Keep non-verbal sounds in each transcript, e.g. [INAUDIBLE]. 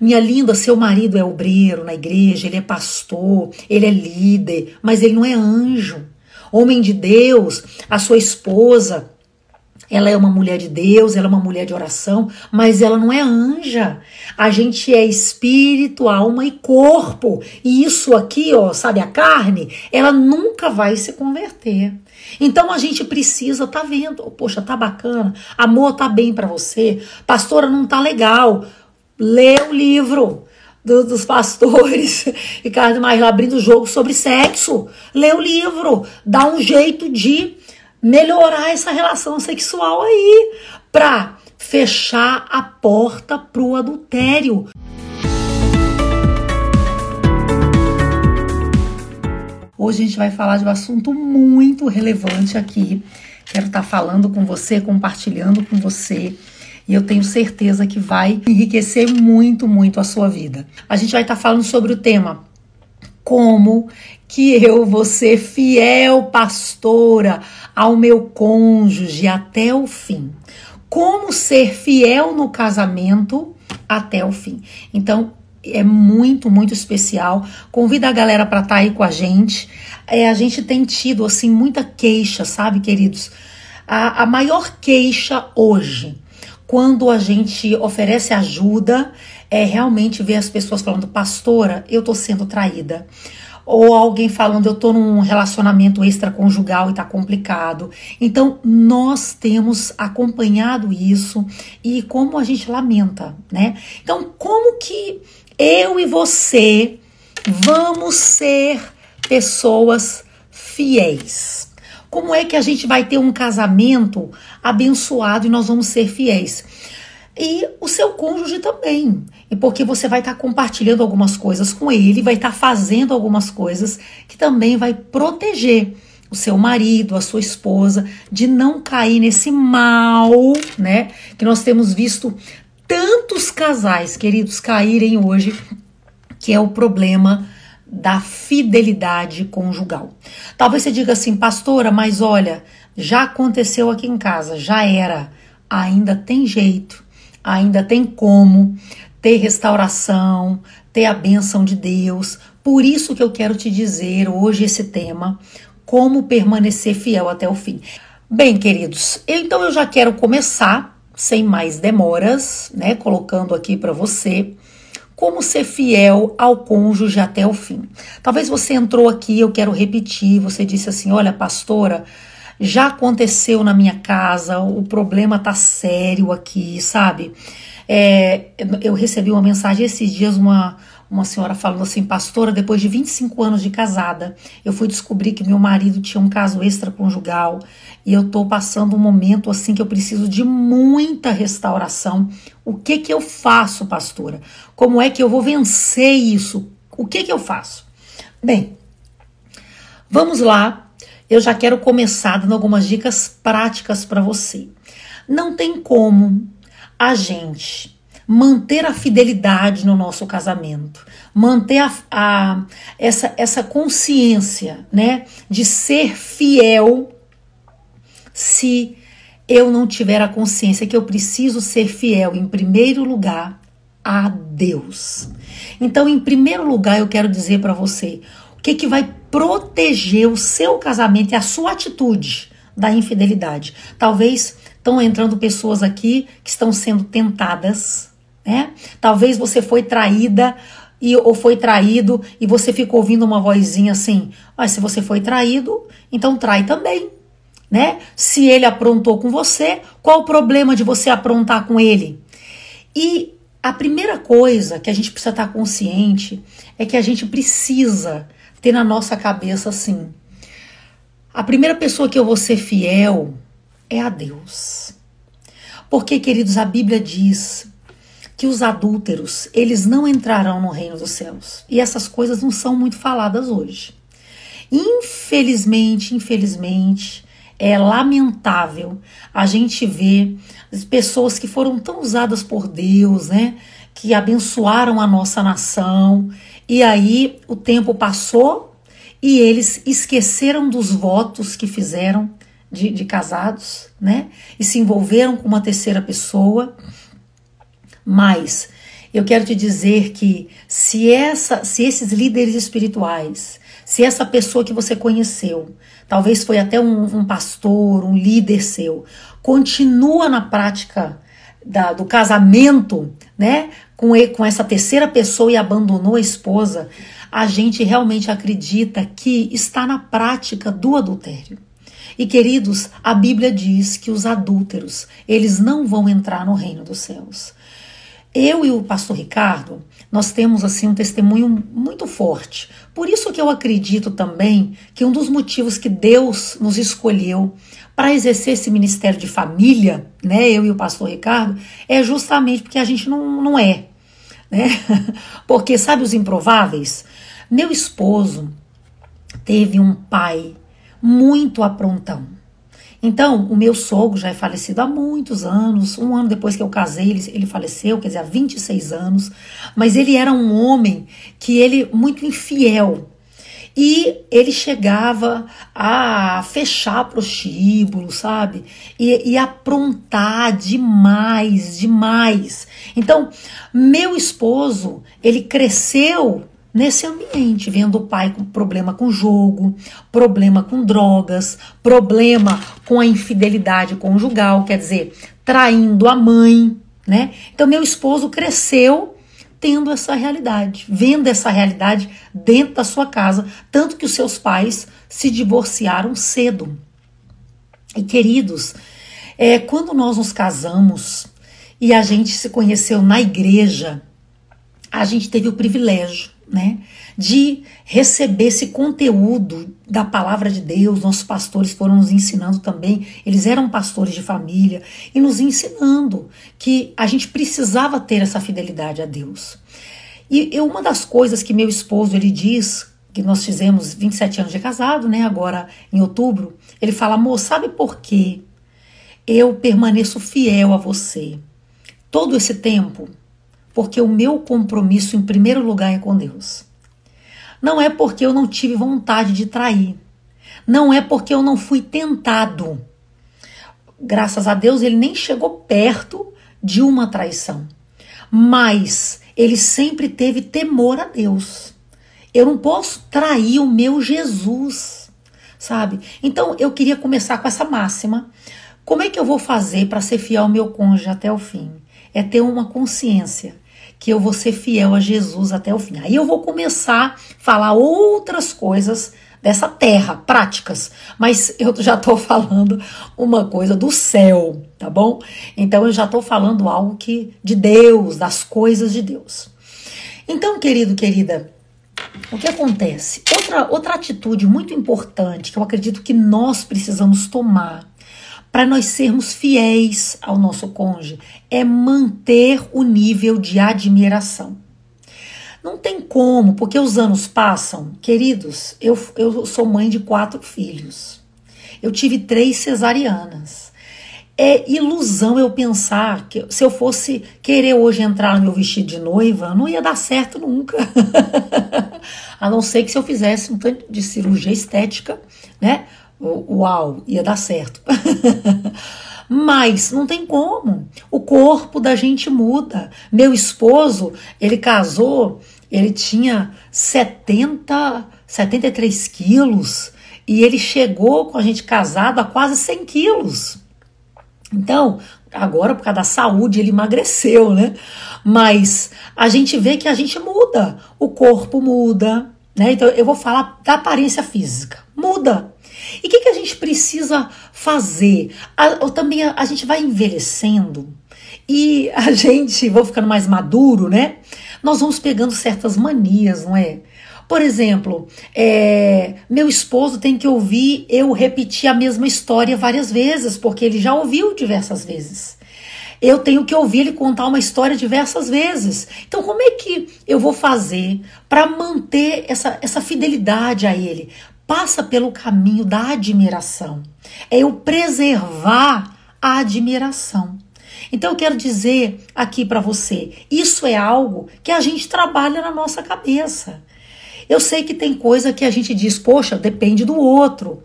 Minha linda, seu marido é obreiro na igreja, ele é pastor, ele é líder, mas ele não é anjo. Homem de Deus, a sua esposa, ela é uma mulher de Deus, ela é uma mulher de oração, mas ela não é anja. A gente é espírito, alma e corpo. E isso aqui, ó, sabe, a carne, ela nunca vai se converter. Então a gente precisa tá vendo, poxa, tá bacana, amor tá bem para você, pastora não tá legal. Lê o livro do, dos pastores, [LAUGHS] Ricardo Mais abrindo o jogo sobre sexo. Lê o livro, dá um jeito de melhorar essa relação sexual aí, para fechar a porta pro adultério. Hoje a gente vai falar de um assunto muito relevante aqui. Quero estar tá falando com você, compartilhando com você. E eu tenho certeza que vai enriquecer muito, muito a sua vida. A gente vai estar tá falando sobre o tema como que eu vou ser fiel pastora ao meu cônjuge até o fim. Como ser fiel no casamento até o fim. Então, é muito, muito especial. Convida a galera para estar tá aí com a gente. É, a gente tem tido, assim, muita queixa, sabe, queridos? A, a maior queixa hoje, quando a gente oferece ajuda, é realmente ver as pessoas falando, pastora, eu tô sendo traída ou alguém falando eu tô num relacionamento extraconjugal e tá complicado. Então, nós temos acompanhado isso e como a gente lamenta, né? Então, como que eu e você vamos ser pessoas fiéis? Como é que a gente vai ter um casamento abençoado e nós vamos ser fiéis? e o seu cônjuge também. Porque você vai estar tá compartilhando algumas coisas com ele, vai estar tá fazendo algumas coisas que também vai proteger o seu marido, a sua esposa, de não cair nesse mal, né? Que nós temos visto tantos casais, queridos, caírem hoje, que é o problema da fidelidade conjugal. Talvez você diga assim, pastora, mas olha, já aconteceu aqui em casa, já era, ainda tem jeito ainda tem como ter restauração, ter a bênção de Deus. Por isso que eu quero te dizer hoje esse tema, como permanecer fiel até o fim. Bem, queridos, então eu já quero começar sem mais demoras, né, colocando aqui para você como ser fiel ao cônjuge até o fim. Talvez você entrou aqui, eu quero repetir, você disse assim: "Olha, pastora, já aconteceu na minha casa, o problema tá sério aqui, sabe? É, eu recebi uma mensagem esses dias, uma, uma senhora falando assim, pastora, depois de 25 anos de casada, eu fui descobrir que meu marido tinha um caso extraconjugal e eu tô passando um momento assim que eu preciso de muita restauração. O que que eu faço, pastora? Como é que eu vou vencer isso? O que que eu faço? Bem, vamos lá eu já quero começar dando algumas dicas práticas para você. Não tem como a gente manter a fidelidade no nosso casamento, manter a, a, essa, essa consciência né, de ser fiel se eu não tiver a consciência que eu preciso ser fiel, em primeiro lugar, a Deus. Então, em primeiro lugar, eu quero dizer para você o que, que vai proteger o seu casamento e a sua atitude da infidelidade. Talvez estão entrando pessoas aqui que estão sendo tentadas, né? Talvez você foi traída e, ou foi traído e você ficou ouvindo uma vozinha assim: mas se você foi traído, então trai também, né? Se ele aprontou com você, qual o problema de você aprontar com ele? E a primeira coisa que a gente precisa estar consciente é que a gente precisa ter na nossa cabeça assim: a primeira pessoa que eu vou ser fiel é a Deus. Porque, queridos, a Bíblia diz que os adúlteros, eles não entrarão no reino dos céus. E essas coisas não são muito faladas hoje. Infelizmente, infelizmente, é lamentável a gente ver pessoas que foram tão usadas por Deus, né? Que abençoaram a nossa nação e aí o tempo passou e eles esqueceram dos votos que fizeram de, de casados, né? E se envolveram com uma terceira pessoa. Mas eu quero te dizer que se essa, se esses líderes espirituais, se essa pessoa que você conheceu, talvez foi até um, um pastor, um líder seu, continua na prática da, do casamento, né, com, com essa terceira pessoa e abandonou a esposa, a gente realmente acredita que está na prática do adultério. E queridos, a Bíblia diz que os adúlteros, eles não vão entrar no reino dos céus. Eu e o pastor Ricardo, nós temos assim um testemunho muito forte. Por isso que eu acredito também que um dos motivos que Deus nos escolheu para exercer esse ministério de família, né, eu e o pastor Ricardo, é justamente porque a gente não, não é. Né? [LAUGHS] Porque, sabe os improváveis? Meu esposo teve um pai muito aprontão. Então, o meu sogro já é falecido há muitos anos. Um ano depois que eu casei, ele, ele faleceu, quer dizer, há 26 anos. Mas ele era um homem que ele muito infiel. E ele chegava a fechar prostíbulo, sabe? E, e aprontar demais, demais. Então, meu esposo, ele cresceu nesse ambiente, vendo o pai com problema com jogo, problema com drogas, problema com a infidelidade conjugal, quer dizer, traindo a mãe, né? Então meu esposo cresceu tendo essa realidade, vendo essa realidade dentro da sua casa, tanto que os seus pais se divorciaram cedo. E queridos, é, quando nós nos casamos e a gente se conheceu na igreja, a gente teve o privilégio né? De receber esse conteúdo da palavra de Deus. Nossos pastores foram nos ensinando também, eles eram pastores de família e nos ensinando que a gente precisava ter essa fidelidade a Deus. E uma das coisas que meu esposo ele diz, que nós fizemos 27 anos de casado, né, agora em outubro, ele fala: "Amor, sabe por quê eu permaneço fiel a você todo esse tempo?" Porque o meu compromisso, em primeiro lugar, é com Deus. Não é porque eu não tive vontade de trair. Não é porque eu não fui tentado. Graças a Deus, ele nem chegou perto de uma traição. Mas ele sempre teve temor a Deus. Eu não posso trair o meu Jesus, sabe? Então eu queria começar com essa máxima. Como é que eu vou fazer para ser fiel ao meu cônjuge até o fim? É ter uma consciência que eu vou ser fiel a Jesus até o fim. Aí eu vou começar a falar outras coisas dessa terra, práticas, mas eu já estou [LAUGHS] falando uma coisa do céu, tá bom? Então eu já estou falando algo que de Deus, das coisas de Deus. Então, querido, querida, o que acontece? Outra, outra atitude muito importante que eu acredito que nós precisamos tomar para nós sermos fiéis ao nosso cônjuge é manter o nível de admiração. Não tem como, porque os anos passam. Queridos, eu, eu sou mãe de quatro filhos. Eu tive três cesarianas. É ilusão eu pensar que se eu fosse querer hoje entrar no meu vestido de noiva, não ia dar certo nunca. [LAUGHS] A não ser que se eu fizesse um tanto de cirurgia estética, né? Uau, ia dar certo. [LAUGHS] Mas não tem como. O corpo da gente muda. Meu esposo, ele casou, ele tinha 70, 73 quilos e ele chegou com a gente casado a quase 100 quilos. Então, agora por causa da saúde ele emagreceu, né? Mas a gente vê que a gente muda, o corpo muda, né? Então eu vou falar da aparência física, muda. E o que, que a gente precisa fazer? A, também a, a gente vai envelhecendo e a [LAUGHS] gente vai ficando mais maduro, né? Nós vamos pegando certas manias, não é? Por exemplo, é, meu esposo tem que ouvir eu repetir a mesma história várias vezes, porque ele já ouviu diversas vezes. Eu tenho que ouvir ele contar uma história diversas vezes. Então, como é que eu vou fazer para manter essa, essa fidelidade a ele? Passa pelo caminho da admiração. É eu preservar a admiração. Então eu quero dizer aqui para você, isso é algo que a gente trabalha na nossa cabeça. Eu sei que tem coisa que a gente diz, poxa, depende do outro.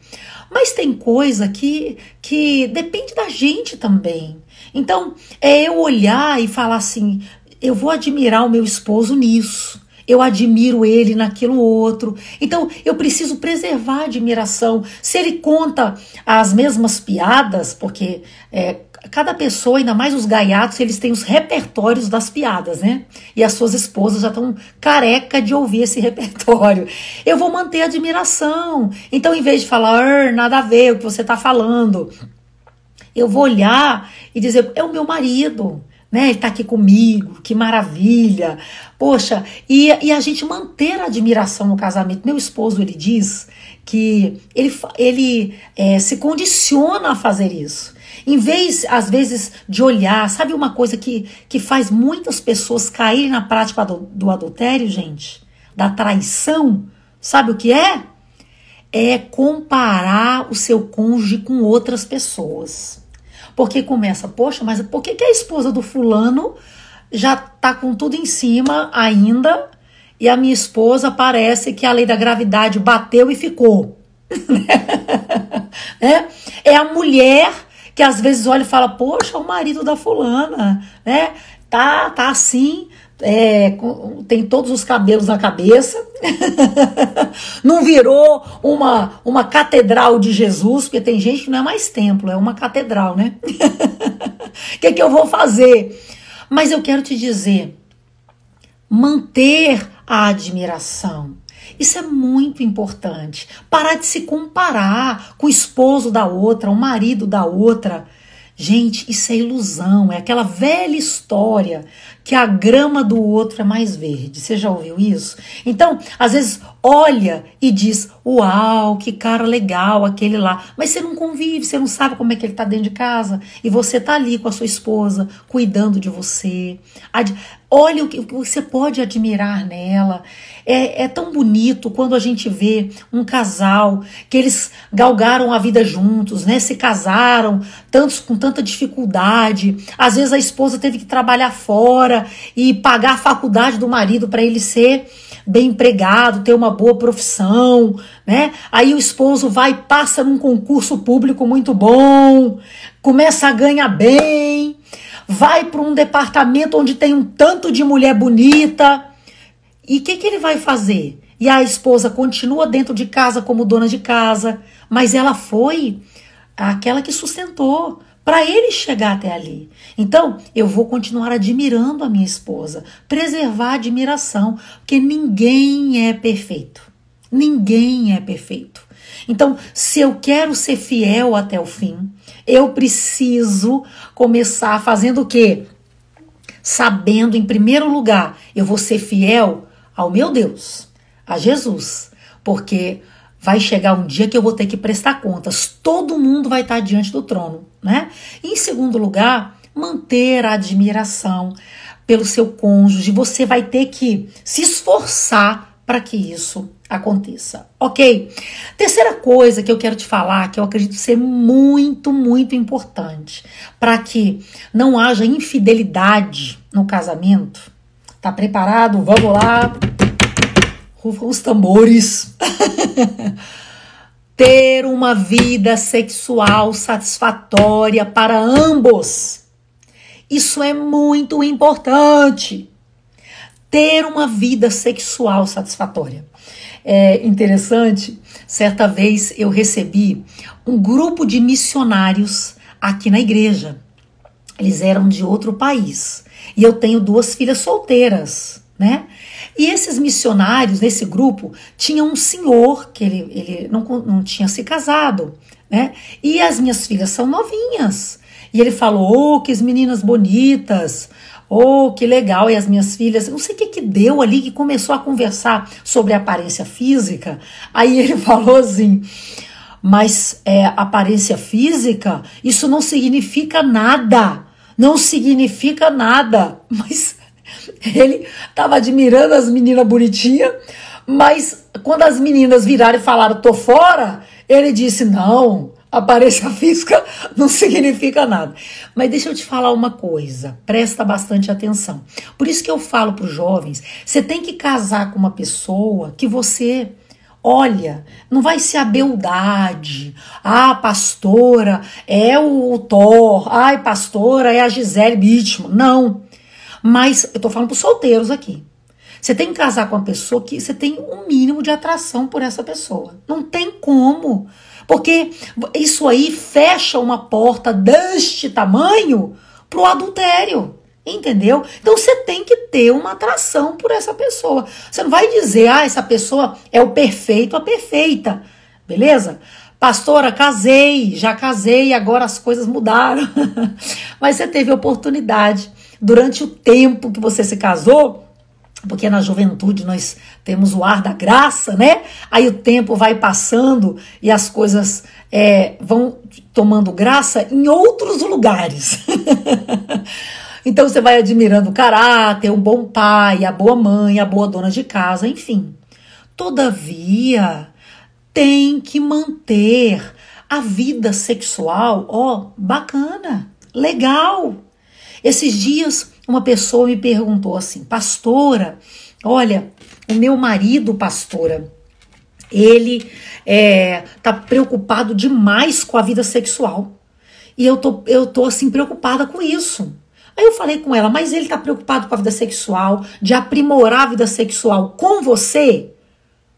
Mas tem coisa que, que depende da gente também. Então, é eu olhar e falar assim: eu vou admirar o meu esposo nisso. Eu admiro ele naquilo outro. Então, eu preciso preservar a admiração. Se ele conta as mesmas piadas, porque é, cada pessoa, ainda mais os gaiatos, eles têm os repertórios das piadas, né? E as suas esposas já estão careca de ouvir esse [LAUGHS] repertório. Eu vou manter a admiração. Então, em vez de falar, nada a ver o que você está falando, eu vou olhar e dizer, é o meu marido né? Ele está aqui comigo, que maravilha. Poxa, e, e a gente manter a admiração no casamento. Meu esposo, ele diz que ele, ele é, se condiciona a fazer isso. Em vez, às vezes, de olhar, sabe uma coisa que, que faz muitas pessoas caírem na prática do, do adultério, gente? Da traição? Sabe o que é? É comparar o seu cônjuge com outras pessoas. Porque começa, poxa, mas por que, que a esposa do fulano já tá com tudo em cima ainda e a minha esposa parece que a lei da gravidade bateu e ficou? [LAUGHS] é, é a mulher que às vezes olha e fala, poxa, o marido da fulana, né? Tá, tá assim, é, tem todos os cabelos na cabeça, [LAUGHS] não virou uma, uma catedral de Jesus, porque tem gente que não é mais templo, é uma catedral, né? O [LAUGHS] que, que eu vou fazer? Mas eu quero te dizer, manter a admiração. Isso é muito importante. Parar de se comparar com o esposo da outra, o marido da outra. Gente, isso é ilusão, é aquela velha história que a grama do outro é mais verde. Você já ouviu isso? Então, às vezes olha e diz: Uau, que cara legal aquele lá. Mas você não convive, você não sabe como é que ele tá dentro de casa. E você tá ali com a sua esposa, cuidando de você. Olha o que você pode admirar nela. É, é, tão bonito quando a gente vê um casal que eles galgaram a vida juntos, né? Se casaram, tantos com tanta dificuldade. Às vezes a esposa teve que trabalhar fora e pagar a faculdade do marido para ele ser bem empregado, ter uma boa profissão, né? Aí o esposo vai passa num concurso público muito bom, começa a ganhar bem, vai para um departamento onde tem um tanto de mulher bonita. E o que, que ele vai fazer? E a esposa continua dentro de casa como dona de casa, mas ela foi aquela que sustentou para ele chegar até ali. Então, eu vou continuar admirando a minha esposa, preservar a admiração, porque ninguém é perfeito. Ninguém é perfeito. Então, se eu quero ser fiel até o fim, eu preciso começar fazendo o quê? Sabendo, em primeiro lugar, eu vou ser fiel ao meu Deus, a Jesus, porque vai chegar um dia que eu vou ter que prestar contas. Todo mundo vai estar diante do trono, né? em segundo lugar, manter a admiração pelo seu cônjuge. Você vai ter que se esforçar para que isso aconteça, ok? Terceira coisa que eu quero te falar, que eu acredito ser muito, muito importante para que não haja infidelidade no casamento. Tá preparado? Vamos lá os tambores. [LAUGHS] Ter uma vida sexual satisfatória para ambos. Isso é muito importante. Ter uma vida sexual satisfatória. É interessante, certa vez eu recebi um grupo de missionários aqui na igreja. Eles eram de outro país. E eu tenho duas filhas solteiras, né? E esses missionários, nesse grupo, tinha um senhor que ele, ele não, não tinha se casado, né? E as minhas filhas são novinhas. E ele falou: Oh, que meninas bonitas! Oh, que legal! E as minhas filhas, não sei o que que deu ali, que começou a conversar sobre aparência física. Aí ele [LAUGHS] falou assim: Mas é, aparência física, isso não significa nada. Não significa nada. [LAUGHS] Mas ele estava admirando as meninas bonitinhas, mas quando as meninas viraram e falaram, tô fora, ele disse, não, aparência [LAUGHS] física não significa nada. Mas deixa eu te falar uma coisa, presta bastante atenção. Por isso que eu falo para os jovens, você tem que casar com uma pessoa que você Olha, não vai ser a beldade. Ah, pastora é o Thor. Ai, pastora é a Gisele Bündchen. Não. Mas eu tô falando pros solteiros aqui. Você tem que casar com uma pessoa que você tem um mínimo de atração por essa pessoa. Não tem como. Porque isso aí fecha uma porta deste tamanho pro adultério. Entendeu? Então você tem que ter uma atração por essa pessoa. Você não vai dizer, ah, essa pessoa é o perfeito, a perfeita. Beleza? Pastora, casei, já casei, agora as coisas mudaram. [LAUGHS] Mas você teve oportunidade durante o tempo que você se casou, porque na juventude nós temos o ar da graça, né? Aí o tempo vai passando e as coisas é, vão tomando graça em outros lugares. [LAUGHS] então você vai admirando o caráter, um bom pai, a boa mãe, a boa dona de casa, enfim. Todavia, tem que manter a vida sexual, ó, bacana, legal. Esses dias uma pessoa me perguntou assim, pastora, olha, o meu marido, pastora, ele é, tá preocupado demais com a vida sexual. E eu tô, eu tô assim preocupada com isso. Aí eu falei com ela, mas ele tá preocupado com a vida sexual, de aprimorar a vida sexual com você?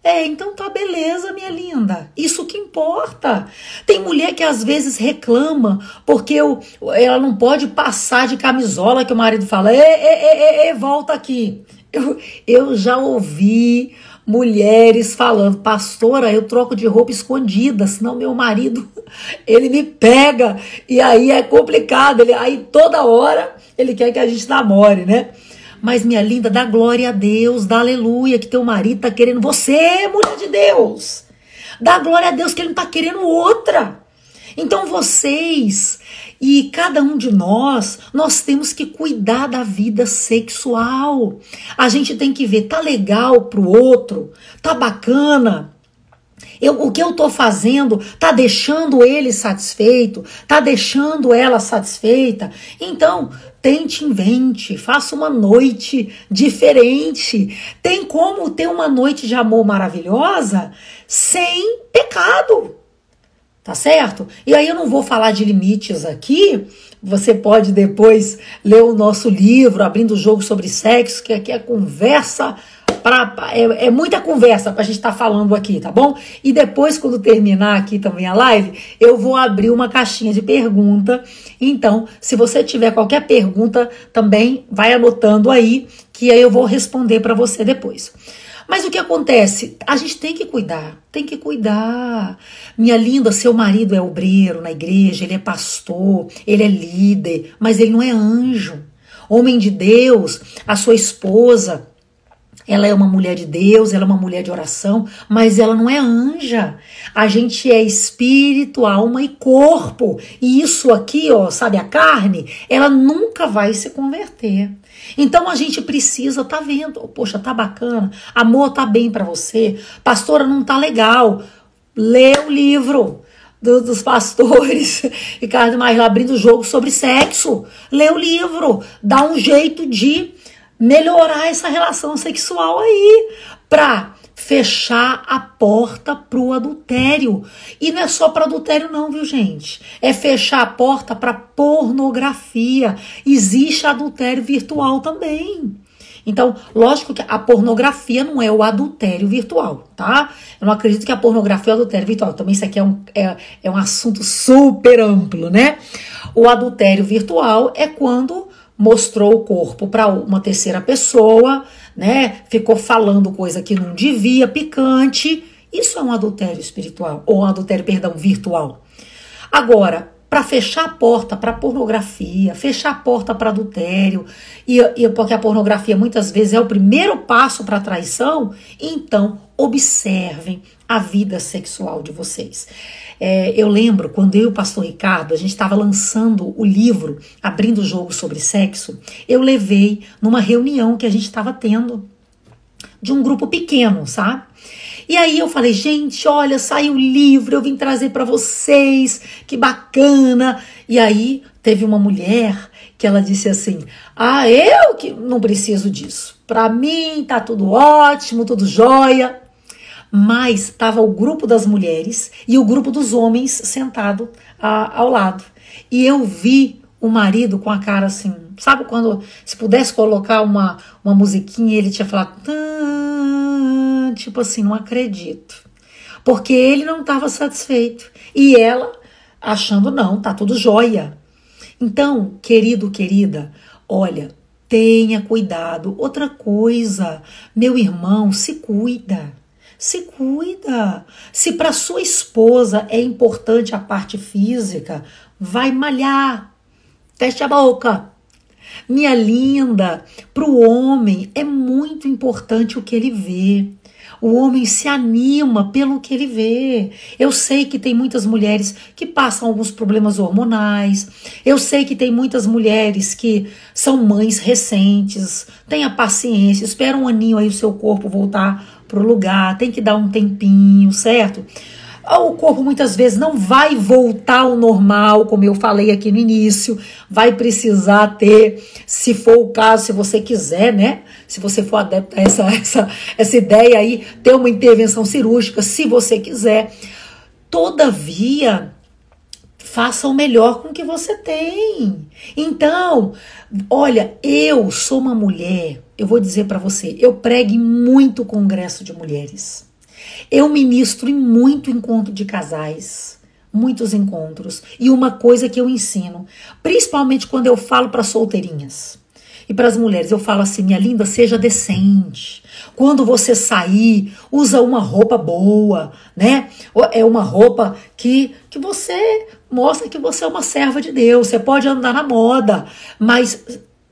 É, então tá beleza, minha linda. Isso que importa. Tem mulher que às vezes reclama porque eu, ela não pode passar de camisola que o marido fala, e, e, e, volta aqui. Eu, eu já ouvi mulheres falando, pastora, eu troco de roupa escondida, senão meu marido, [LAUGHS] ele me pega e aí é complicado, ele, aí toda hora ele quer que a gente namore, né? Mas, minha linda, dá glória a Deus, dá aleluia, que teu marido tá querendo você, mulher de Deus. Dá glória a Deus que ele não tá querendo outra. Então, vocês e cada um de nós, nós temos que cuidar da vida sexual. A gente tem que ver, tá legal pro outro, tá bacana, eu, o que eu estou fazendo está deixando ele satisfeito, está deixando ela satisfeita. Então, tente, invente, faça uma noite diferente. Tem como ter uma noite de amor maravilhosa sem pecado. Tá certo? E aí eu não vou falar de limites aqui. Você pode depois ler o nosso livro, Abrindo o Jogo sobre Sexo, que aqui é conversa Pra, é, é muita conversa para a gente estar tá falando aqui, tá bom? E depois, quando terminar aqui também a live, eu vou abrir uma caixinha de pergunta. Então, se você tiver qualquer pergunta, também vai anotando aí, que aí eu vou responder para você depois. Mas o que acontece? A gente tem que cuidar, tem que cuidar. Minha linda, seu marido é obreiro na igreja, ele é pastor, ele é líder, mas ele não é anjo. Homem de Deus, a sua esposa, ela é uma mulher de Deus, ela é uma mulher de oração, mas ela não é anja. A gente é espírito, alma e corpo. E isso aqui, ó, sabe, a carne, ela nunca vai se converter. Então a gente precisa tá vendo, poxa, tá bacana, amor tá bem para você, pastora não tá legal. Lê o livro do, dos pastores, [LAUGHS] Ricardo Mais abrindo jogo sobre sexo. Lê o livro, dá um jeito de melhorar essa relação sexual aí, para fechar a porta pro adultério. E não é só para adultério não, viu, gente? É fechar a porta para pornografia. Existe adultério virtual também. Então, lógico que a pornografia não é o adultério virtual, tá? Eu não acredito que a pornografia é o adultério virtual. Também isso aqui é um, é, é um assunto super amplo, né? O adultério virtual é quando mostrou o corpo para uma terceira pessoa, né? Ficou falando coisa que não devia, picante. Isso é um adultério espiritual, ou um adultério, perdão, virtual. Agora, para fechar a porta para pornografia, fechar a porta para adultério, e, e, porque a pornografia muitas vezes é o primeiro passo para a traição, então observem a vida sexual de vocês. É, eu lembro quando eu e o pastor Ricardo, a gente estava lançando o livro, abrindo o jogo sobre sexo, eu levei numa reunião que a gente estava tendo de um grupo pequeno, sabe? E aí eu falei, gente, olha, saiu o livro, eu vim trazer para vocês, que bacana. E aí teve uma mulher que ela disse assim: "Ah, eu que não preciso disso. Para mim tá tudo ótimo, tudo jóia" mas estava o grupo das mulheres e o grupo dos homens sentado a, ao lado. E eu vi o marido com a cara assim, Sabe quando, se pudesse colocar uma, uma musiquinha, ele tinha falado, tipo assim, não acredito. Porque ele não estava satisfeito. E ela achando, não, tá tudo jóia. Então, querido, querida, olha, tenha cuidado. Outra coisa, meu irmão, se cuida. Se cuida. Se para sua esposa é importante a parte física, vai malhar. Feche a boca. Minha linda, para o homem é muito importante o que ele vê. O homem se anima pelo que ele vê. Eu sei que tem muitas mulheres que passam alguns problemas hormonais. Eu sei que tem muitas mulheres que são mães recentes. Tenha paciência, espera um aninho aí o seu corpo voltar pro lugar. Tem que dar um tempinho, certo? O corpo muitas vezes não vai voltar ao normal, como eu falei aqui no início, vai precisar ter, se for o caso, se você quiser, né? Se você for adepto a essa, [LAUGHS] essa, essa ideia aí, ter uma intervenção cirúrgica, se você quiser. Todavia, faça o melhor com o que você tem. Então, olha, eu sou uma mulher, eu vou dizer para você, eu prego em muito congresso de mulheres. Eu ministro em muito encontro de casais, muitos encontros. E uma coisa que eu ensino, principalmente quando eu falo para solteirinhas e para as mulheres, eu falo assim: minha linda, seja decente. Quando você sair, usa uma roupa boa, né? É uma roupa que, que você mostra que você é uma serva de Deus. Você pode andar na moda, mas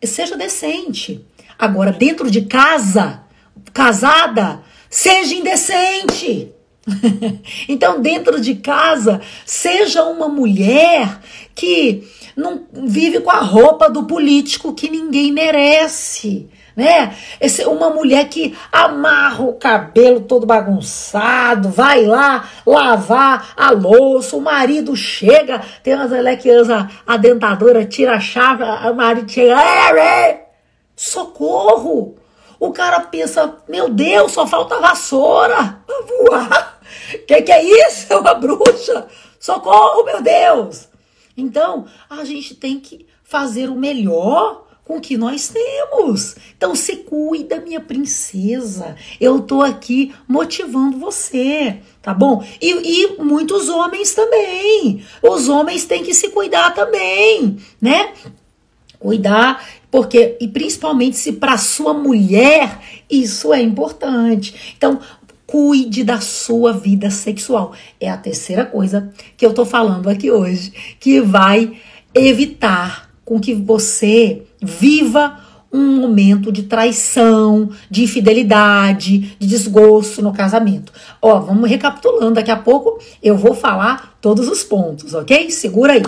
seja decente. Agora, dentro de casa, casada, Seja indecente. [LAUGHS] então, dentro de casa, seja uma mulher que não vive com a roupa do político que ninguém merece. Né? Esse, uma mulher que amarra o cabelo todo bagunçado, vai lá lavar a louça, o marido chega, tem umas mulher que usa a dentadura, tira a chave, o marido chega, socorro! O cara pensa, meu Deus, só falta vassoura pra voar. Que que é isso? É uma bruxa. Socorro, meu Deus. Então, a gente tem que fazer o melhor com o que nós temos. Então, se cuida, minha princesa. Eu tô aqui motivando você, tá bom? E, e muitos homens também. Os homens têm que se cuidar também, né? Cuidar porque, e principalmente se para sua mulher isso é importante. Então, cuide da sua vida sexual. É a terceira coisa que eu tô falando aqui hoje, que vai evitar com que você viva um momento de traição, de infidelidade, de desgosto no casamento. Ó, vamos recapitulando, daqui a pouco eu vou falar todos os pontos, ok? Segura aí.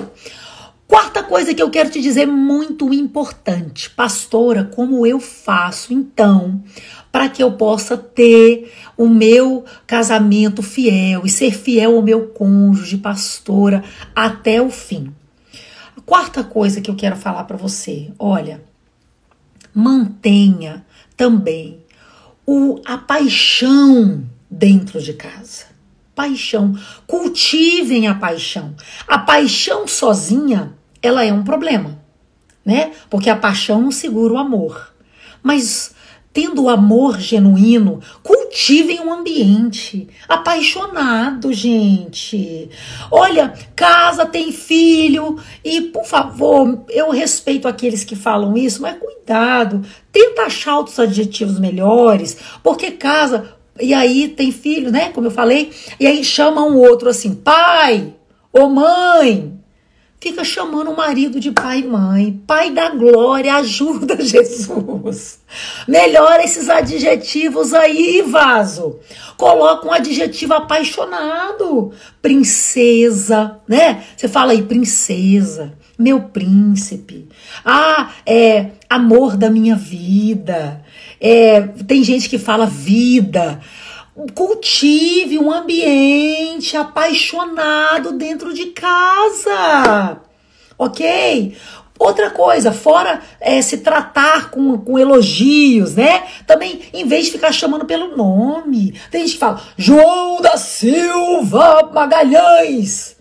Quarta coisa que eu quero te dizer muito importante, pastora, como eu faço então para que eu possa ter o meu casamento fiel e ser fiel ao meu cônjuge, pastora, até o fim. A quarta coisa que eu quero falar para você, olha, mantenha também o, a paixão dentro de casa. Paixão. Cultivem a paixão. A paixão sozinha ela é um problema, né? Porque a paixão não segura o amor. Mas tendo o amor genuíno, cultivem um ambiente apaixonado, gente. Olha, casa, tem filho e, por favor, eu respeito aqueles que falam isso, mas cuidado, tenta achar outros adjetivos melhores, porque casa e aí tem filho, né? Como eu falei, e aí chama um outro assim, pai ou mãe fica chamando o marido de pai e mãe. Pai da glória, ajuda [LAUGHS] Jesus. Melhora esses adjetivos aí, vaso. Coloca um adjetivo apaixonado. Princesa, né? Você fala aí, princesa, meu príncipe. Ah, é amor da minha vida. É, tem gente que fala vida. Cultive um ambiente apaixonado dentro de casa, ok? Outra coisa, fora é, se tratar com, com elogios, né? Também, em vez de ficar chamando pelo nome, tem gente que fala João da Silva Magalhães,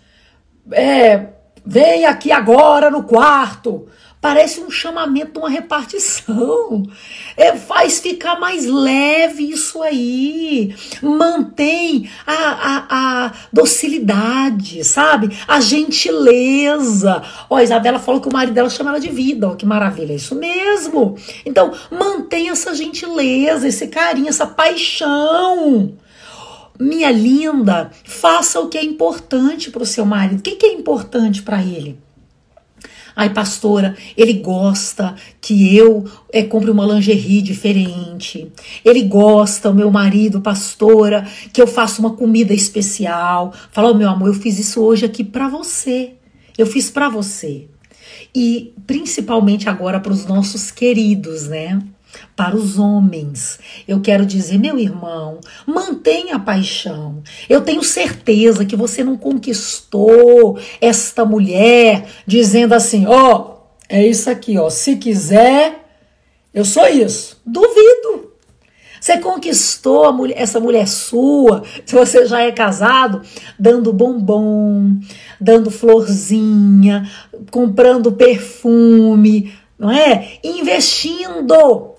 é, vem aqui agora no quarto. Parece um chamamento uma repartição. É, faz ficar mais leve isso aí. Mantém a, a, a docilidade, sabe? A gentileza. Ó, a Isabela falou que o marido dela chama ela de vida. Ó, que maravilha. É isso mesmo. Então, mantém essa gentileza, esse carinho, essa paixão. Minha linda, faça o que é importante para o seu marido. O que, que é importante para ele? Ai, pastora, ele gosta que eu é, compre uma lingerie diferente. Ele gosta, o meu marido, pastora, que eu faça uma comida especial. Fala, oh, meu amor, eu fiz isso hoje aqui para você. Eu fiz para você. E principalmente agora para os nossos queridos, né? Para os homens, eu quero dizer, meu irmão, mantenha a paixão. Eu tenho certeza que você não conquistou esta mulher dizendo assim: ó, oh, é isso aqui, ó. Se quiser, eu sou isso. Duvido. Você conquistou mulher, essa mulher sua, se você já é casado, dando bombom, dando florzinha, comprando perfume, não é? Investindo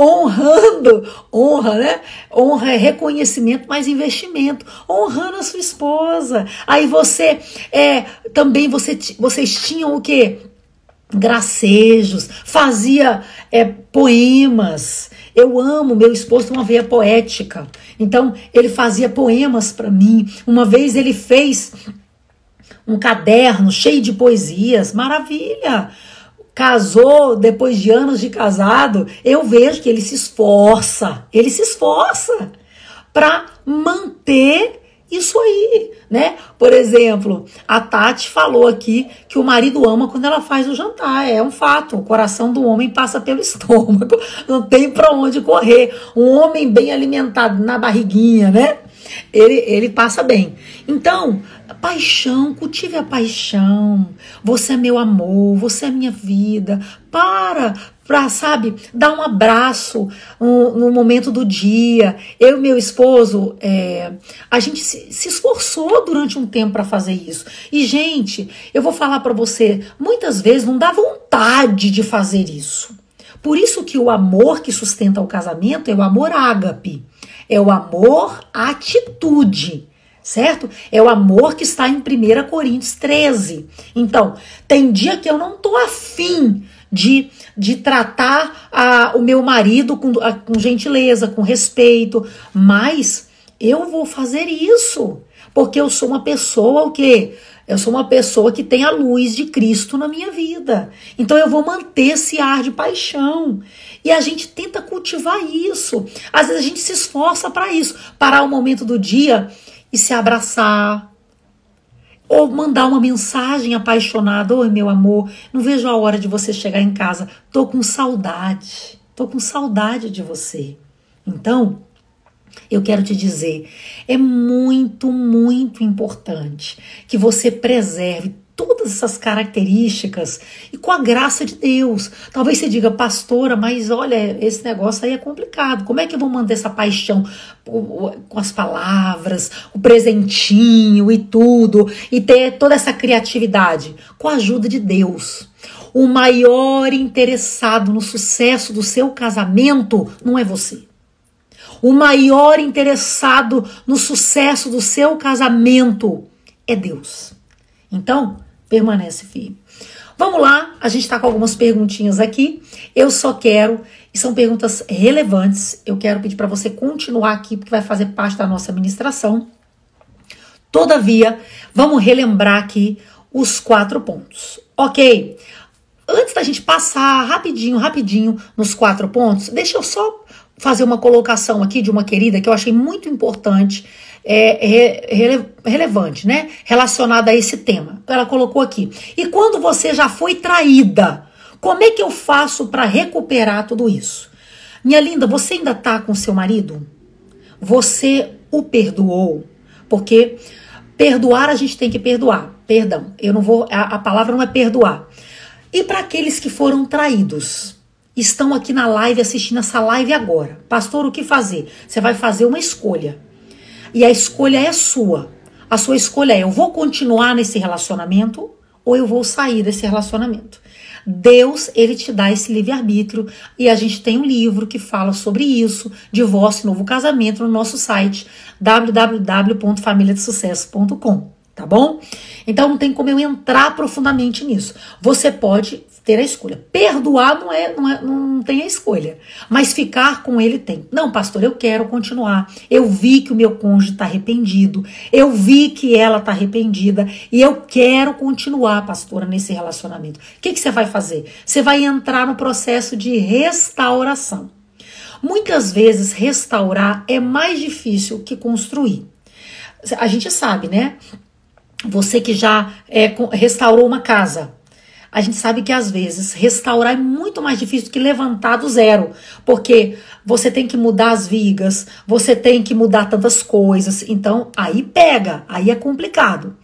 honrando, honra, né? Honra é reconhecimento, mais investimento, honrando a sua esposa. Aí você é também você vocês tinham o que? Gracejos, fazia é, poemas. Eu amo meu esposo uma veia poética. Então ele fazia poemas para mim. Uma vez ele fez um caderno cheio de poesias, maravilha casou depois de anos de casado, eu vejo que ele se esforça, ele se esforça para manter isso aí, né? Por exemplo, a Tati falou aqui que o marido ama quando ela faz o jantar, é um fato. O coração do homem passa pelo [LAUGHS] estômago, não tem para onde correr. Um homem bem alimentado na barriguinha, né? Ele, ele passa bem. Então, Paixão, cultive a paixão. Você é meu amor, você é minha vida. Para, para, sabe, dar um abraço no momento do dia. Eu e meu esposo, é, a gente se, se esforçou durante um tempo para fazer isso. E, gente, eu vou falar para você, muitas vezes não dá vontade de fazer isso. Por isso que o amor que sustenta o casamento é o amor ágape. É o amor atitude certo? É o amor que está em 1 Coríntios 13. Então, tem dia que eu não tô afim de, de tratar a, o meu marido com, a, com gentileza, com respeito, mas eu vou fazer isso, porque eu sou uma pessoa o quê? Eu sou uma pessoa que tem a luz de Cristo na minha vida. Então eu vou manter esse ar de paixão. E a gente tenta cultivar isso. Às vezes a gente se esforça para isso. Parar o momento do dia e se abraçar. Ou mandar uma mensagem apaixonada: Oi, meu amor, não vejo a hora de você chegar em casa. Tô com saudade. Tô com saudade de você. Então, eu quero te dizer, é muito, muito importante que você preserve todas essas características e com a graça de Deus. Talvez você diga, pastora, mas olha, esse negócio aí é complicado. Como é que eu vou manter essa paixão com as palavras, o presentinho e tudo, e ter toda essa criatividade? Com a ajuda de Deus. O maior interessado no sucesso do seu casamento não é você. O maior interessado no sucesso do seu casamento é Deus. Então, permanece firme. Vamos lá, a gente está com algumas perguntinhas aqui. Eu só quero, e são perguntas relevantes, eu quero pedir para você continuar aqui, porque vai fazer parte da nossa administração. Todavia, vamos relembrar aqui os quatro pontos. Ok? Antes da gente passar rapidinho, rapidinho nos quatro pontos, deixa eu só fazer uma colocação aqui de uma querida que eu achei muito importante é, rele, relevante, né? Relacionada a esse tema. Ela colocou aqui. E quando você já foi traída, como é que eu faço para recuperar tudo isso? Minha linda, você ainda tá com seu marido? Você o perdoou? Porque perdoar a gente tem que perdoar. Perdão, eu não vou. A, a palavra não é perdoar. E para aqueles que foram traídos? Estão aqui na live assistindo essa live agora. Pastor, o que fazer? Você vai fazer uma escolha. E a escolha é sua. A sua escolha é: eu vou continuar nesse relacionamento ou eu vou sair desse relacionamento. Deus, ele te dá esse livre-arbítrio e a gente tem um livro que fala sobre isso, divórcio novo casamento, no nosso site www.familiadesucesso.com, tá bom? Então não tem como eu entrar profundamente nisso. Você pode ter a escolha. Perdoar não é, não é, não tem a escolha, mas ficar com ele tem. Não, pastor, eu quero continuar. Eu vi que o meu cônjuge está arrependido. Eu vi que ela está arrependida e eu quero continuar, pastora, nesse relacionamento. O que, que você vai fazer? Você vai entrar no processo de restauração. Muitas vezes restaurar é mais difícil que construir. A gente sabe, né? Você que já é, restaurou uma casa, a gente sabe que às vezes restaurar é muito mais difícil do que levantar do zero, porque você tem que mudar as vigas, você tem que mudar tantas coisas, então aí pega, aí é complicado.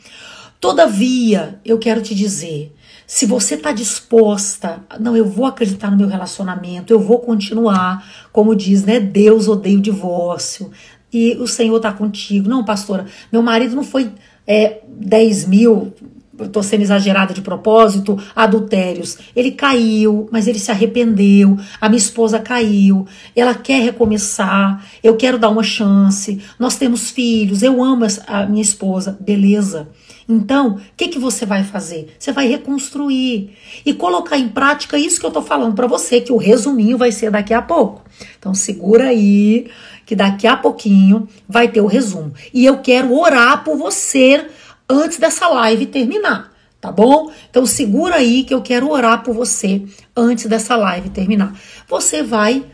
Todavia, eu quero te dizer, se você está disposta, não, eu vou acreditar no meu relacionamento, eu vou continuar, como diz, né? Deus odeia o divórcio e o Senhor está contigo. Não, pastora, meu marido não foi é, 10 mil, estou sendo exagerada de propósito, adultérios. Ele caiu, mas ele se arrependeu. A minha esposa caiu. Ela quer recomeçar. Eu quero dar uma chance. Nós temos filhos. Eu amo a minha esposa. Beleza. Então, o que, que você vai fazer? Você vai reconstruir e colocar em prática isso que eu estou falando para você, que o resuminho vai ser daqui a pouco. Então, segura aí, que daqui a pouquinho vai ter o resumo. E eu quero orar por você antes dessa live terminar, tá bom? Então segura aí que eu quero orar por você antes dessa live terminar. Você vai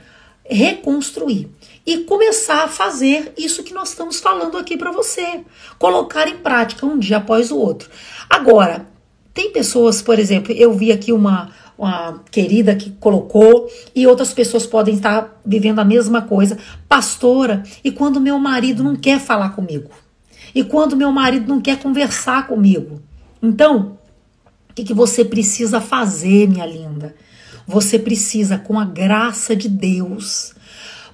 reconstruir e começar a fazer isso que nós estamos falando aqui para você, colocar em prática um dia após o outro. Agora, tem pessoas, por exemplo, eu vi aqui uma uma querida que colocou, e outras pessoas podem estar vivendo a mesma coisa. Pastora, e quando meu marido não quer falar comigo? E quando meu marido não quer conversar comigo? Então, o que, que você precisa fazer, minha linda? Você precisa, com a graça de Deus,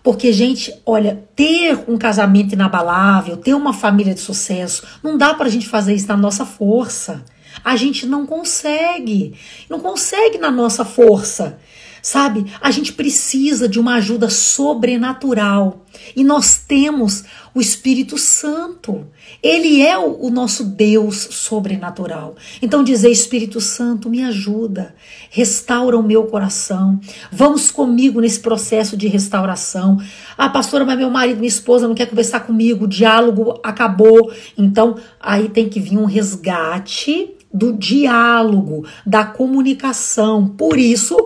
porque, gente, olha, ter um casamento inabalável, ter uma família de sucesso, não dá para a gente fazer isso na nossa força. A gente não consegue. Não consegue na nossa força. Sabe? A gente precisa de uma ajuda sobrenatural. E nós temos o Espírito Santo. Ele é o, o, nosso Deus sobrenatural. Então dizer Espírito Santo, me ajuda, restaura o meu coração. Vamos comigo nesse processo de restauração. Ah, pastora, mas meu marido, minha esposa não quer conversar comigo, o diálogo acabou. Então aí tem que vir um resgate do diálogo, da comunicação. Por isso,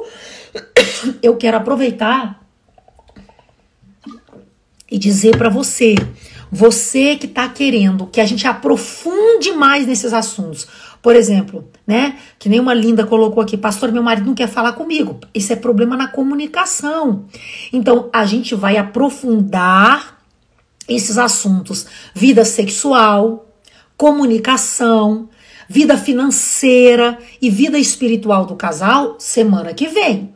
[COUGHS] eu quero aproveitar e dizer para você, você que está querendo que a gente aprofunde mais nesses assuntos. Por exemplo, né? Que nem uma linda colocou aqui, pastor, meu marido não quer falar comigo. Isso é problema na comunicação. Então, a gente vai aprofundar esses assuntos: vida sexual, comunicação, vida financeira e vida espiritual do casal semana que vem.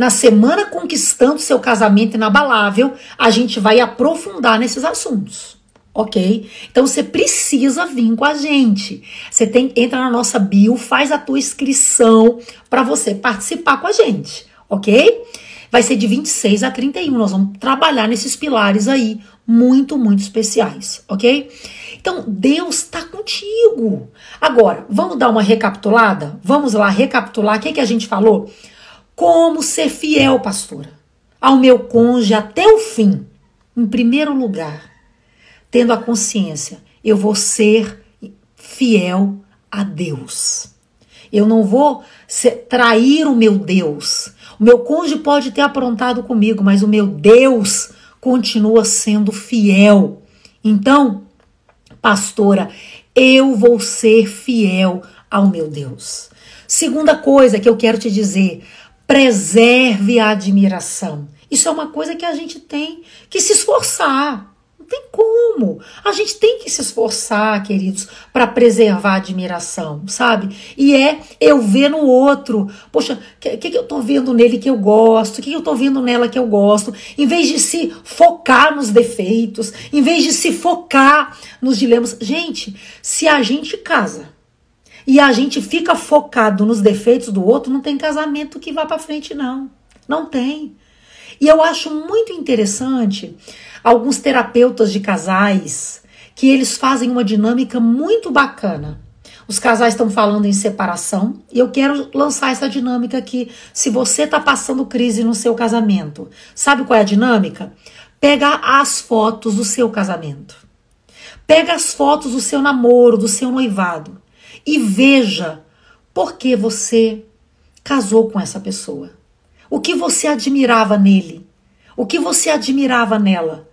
Na semana conquistando seu casamento inabalável, a gente vai aprofundar nesses assuntos. Ok? Então você precisa vir com a gente. Você tem entra na nossa bio, faz a tua inscrição para você participar com a gente, ok? Vai ser de 26 a 31. Nós vamos trabalhar nesses pilares aí muito, muito especiais, ok? Então, Deus está contigo. Agora, vamos dar uma recapitulada? Vamos lá recapitular. O que, que a gente falou? Como ser fiel, pastora, ao meu cônjuge até o fim. Em primeiro lugar, tendo a consciência, eu vou ser fiel a Deus. Eu não vou trair o meu Deus. O meu cônjuge pode ter aprontado comigo, mas o meu Deus continua sendo fiel. Então, pastora, eu vou ser fiel ao meu Deus. Segunda coisa que eu quero te dizer: preserve a admiração. Isso é uma coisa que a gente tem que se esforçar tem como. A gente tem que se esforçar, queridos, para preservar a admiração, sabe? E é eu ver no outro. Poxa, o que, que, eu tô vendo nele que eu gosto? O que, que eu tô vendo nela que eu gosto? Em vez de se focar nos defeitos, em vez de se focar nos dilemas. Gente, se a gente casa e a gente fica focado nos defeitos do outro, não tem casamento que vá para frente não. Não tem. E eu acho muito interessante alguns terapeutas de casais que eles fazem uma dinâmica muito bacana. Os casais estão falando em separação e eu quero lançar essa dinâmica aqui. Se você está passando crise no seu casamento, sabe qual é a dinâmica? Pega as fotos do seu casamento. Pega as fotos do seu namoro, do seu noivado e veja por que você casou com essa pessoa. O que você admirava nele? O que você admirava nela?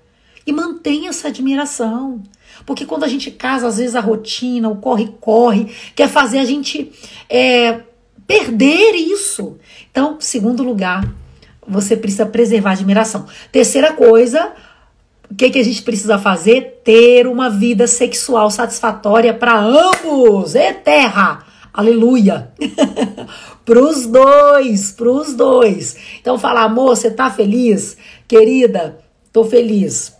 E mantenha essa admiração. Porque quando a gente casa, às vezes a rotina, o corre-corre, quer fazer a gente é, perder isso. Então, segundo lugar, você precisa preservar a admiração. Terceira coisa, o que, que a gente precisa fazer? Ter uma vida sexual satisfatória para ambos. É terra! Aleluia! [LAUGHS] pros dois, pros dois. Então fala, amor, você tá feliz? Querida, tô feliz.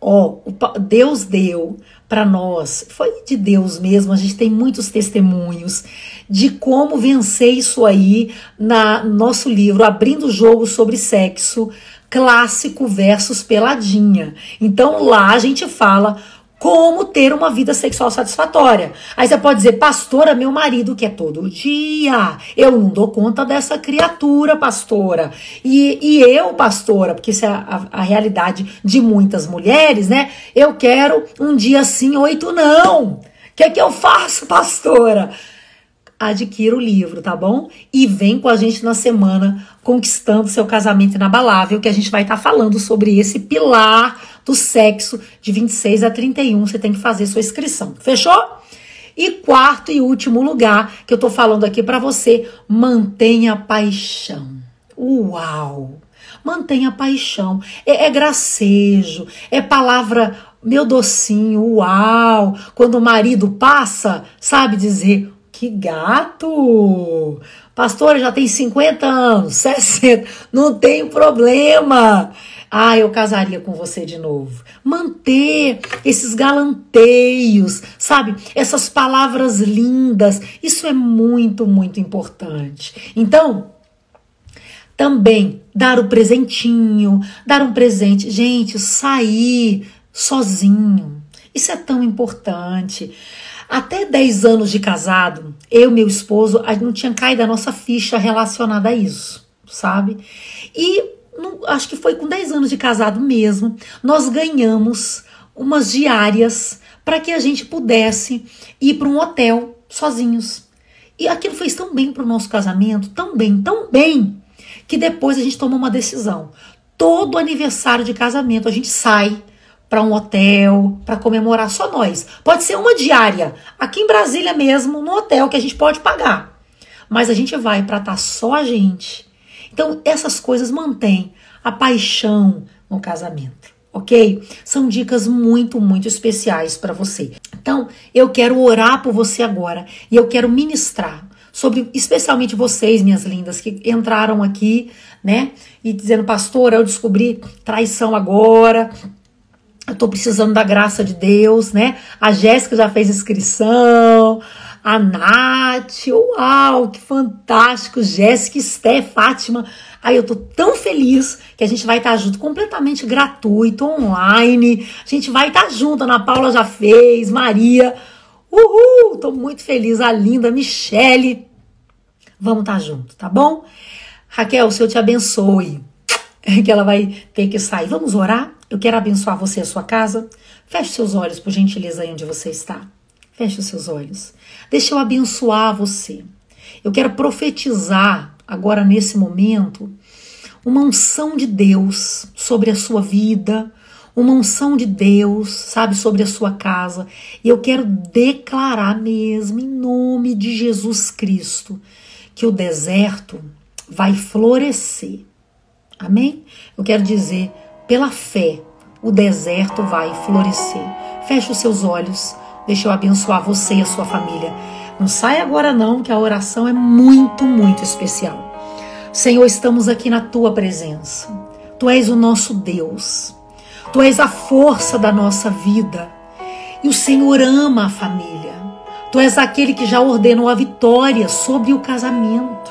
Ó, oh, Deus deu para nós, foi de Deus mesmo, a gente tem muitos testemunhos de como vencer isso aí na nosso livro Abrindo o Jogo sobre Sexo, clássico versus peladinha. Então lá a gente fala como ter uma vida sexual satisfatória. Aí você pode dizer, pastora, meu marido quer todo dia. Eu não dou conta dessa criatura, pastora. E, e eu, pastora, porque isso é a, a realidade de muitas mulheres, né? Eu quero um dia sim, oito não. O que é que eu faço, pastora? Adquira o livro, tá bom? E vem com a gente na semana Conquistando Seu Casamento Inabalável, que a gente vai estar tá falando sobre esse pilar do sexo de 26 a 31. Você tem que fazer sua inscrição. Fechou? E quarto e último lugar que eu tô falando aqui para você, mantenha a paixão. Uau! Mantenha a paixão. É, é gracejo, é palavra meu docinho, uau! Quando o marido passa, sabe dizer que gato! Pastora, já tem 50 anos, [LAUGHS] 60, não tem problema. Ah, eu casaria com você de novo. Manter esses galanteios, sabe? Essas palavras lindas. Isso é muito, muito importante. Então, também dar o presentinho, dar um presente. Gente, sair sozinho. Isso é tão importante. Até 10 anos de casado, eu e meu esposo, a gente não tinha caído a nossa ficha relacionada a isso, sabe? E acho que foi com 10 anos de casado mesmo, nós ganhamos umas diárias para que a gente pudesse ir para um hotel sozinhos. E aquilo fez tão bem para o nosso casamento, tão bem, tão bem, que depois a gente tomou uma decisão. Todo aniversário de casamento a gente sai para um hotel, para comemorar só nós. Pode ser uma diária, aqui em Brasília mesmo, no hotel que a gente pode pagar. Mas a gente vai para estar tá só a gente. Então, essas coisas mantêm a paixão no casamento, ok? São dicas muito, muito especiais para você. Então, eu quero orar por você agora e eu quero ministrar sobre, especialmente vocês, minhas lindas, que entraram aqui, né? E dizendo, pastor, eu descobri traição agora, eu tô precisando da graça de Deus, né? A Jéssica já fez inscrição, a Nath, uau, que fantástico, Jéssica, Esté, Fátima. Aí eu tô tão feliz que a gente vai estar tá junto, completamente gratuito, online. A gente vai estar tá junto, Ana Paula já fez, Maria. Uhul, tô muito feliz, a linda Michele. Vamos estar tá junto, tá bom? Raquel, o Senhor te abençoe. [LAUGHS] Que ela vai ter que sair. Vamos orar? Eu quero abençoar você e a sua casa. Feche seus olhos, por gentileza, aí onde você está. Feche os seus olhos. Deixa eu abençoar você. Eu quero profetizar agora nesse momento uma unção de Deus sobre a sua vida, uma unção de Deus, sabe, sobre a sua casa. E eu quero declarar mesmo, em nome de Jesus Cristo, que o deserto vai florescer. Amém? Eu quero dizer pela fé, o deserto vai florescer. Feche os seus olhos, deixa eu abençoar você e a sua família. Não sai agora não, que a oração é muito, muito especial. Senhor, estamos aqui na tua presença. Tu és o nosso Deus. Tu és a força da nossa vida. E o Senhor ama a família. Tu és aquele que já ordenou a vitória sobre o casamento.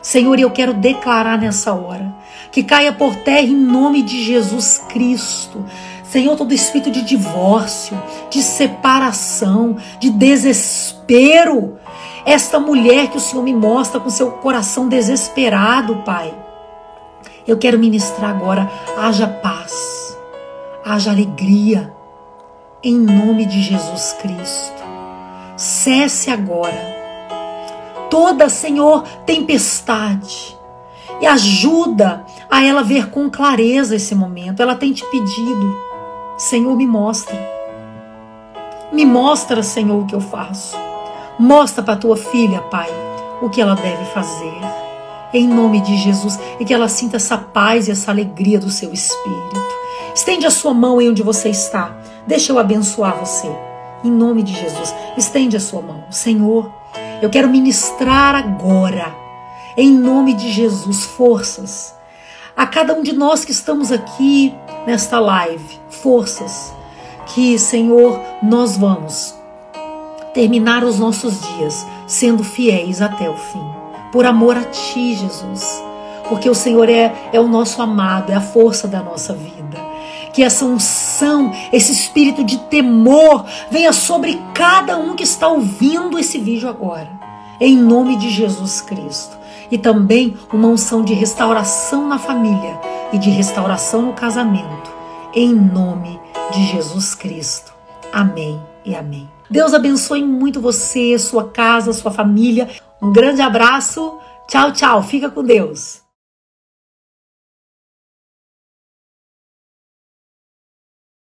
Senhor, eu quero declarar nessa hora que caia por terra em nome de Jesus Cristo. Senhor, todo espírito de divórcio, de separação, de desespero. Esta mulher que o Senhor me mostra com seu coração desesperado, Pai. Eu quero ministrar agora, haja paz, haja alegria, em nome de Jesus Cristo. Cesse agora toda, Senhor, tempestade e ajuda a ela ver com clareza esse momento. Ela tem te pedido, Senhor, me mostra. Me mostra, Senhor, o que eu faço. Mostra para tua filha, Pai, o que ela deve fazer. Em nome de Jesus, e que ela sinta essa paz e essa alegria do seu espírito. Estende a sua mão aí onde você está. Deixa eu abençoar você. Em nome de Jesus, estende a sua mão. Senhor, eu quero ministrar agora, em nome de Jesus, forças. A cada um de nós que estamos aqui nesta live, forças que, Senhor, nós vamos terminar os nossos dias sendo fiéis até o fim, por amor a Ti, Jesus, porque o Senhor é, é o nosso amado, é a força da nossa vida. Que essa unção, esse espírito de temor venha sobre cada um que está ouvindo esse vídeo agora, em nome de Jesus Cristo e também uma unção de restauração na família e de restauração no casamento, em nome de Jesus Cristo. Amém e amém. Deus abençoe muito você, sua casa, sua família. Um grande abraço. Tchau, tchau. Fica com Deus.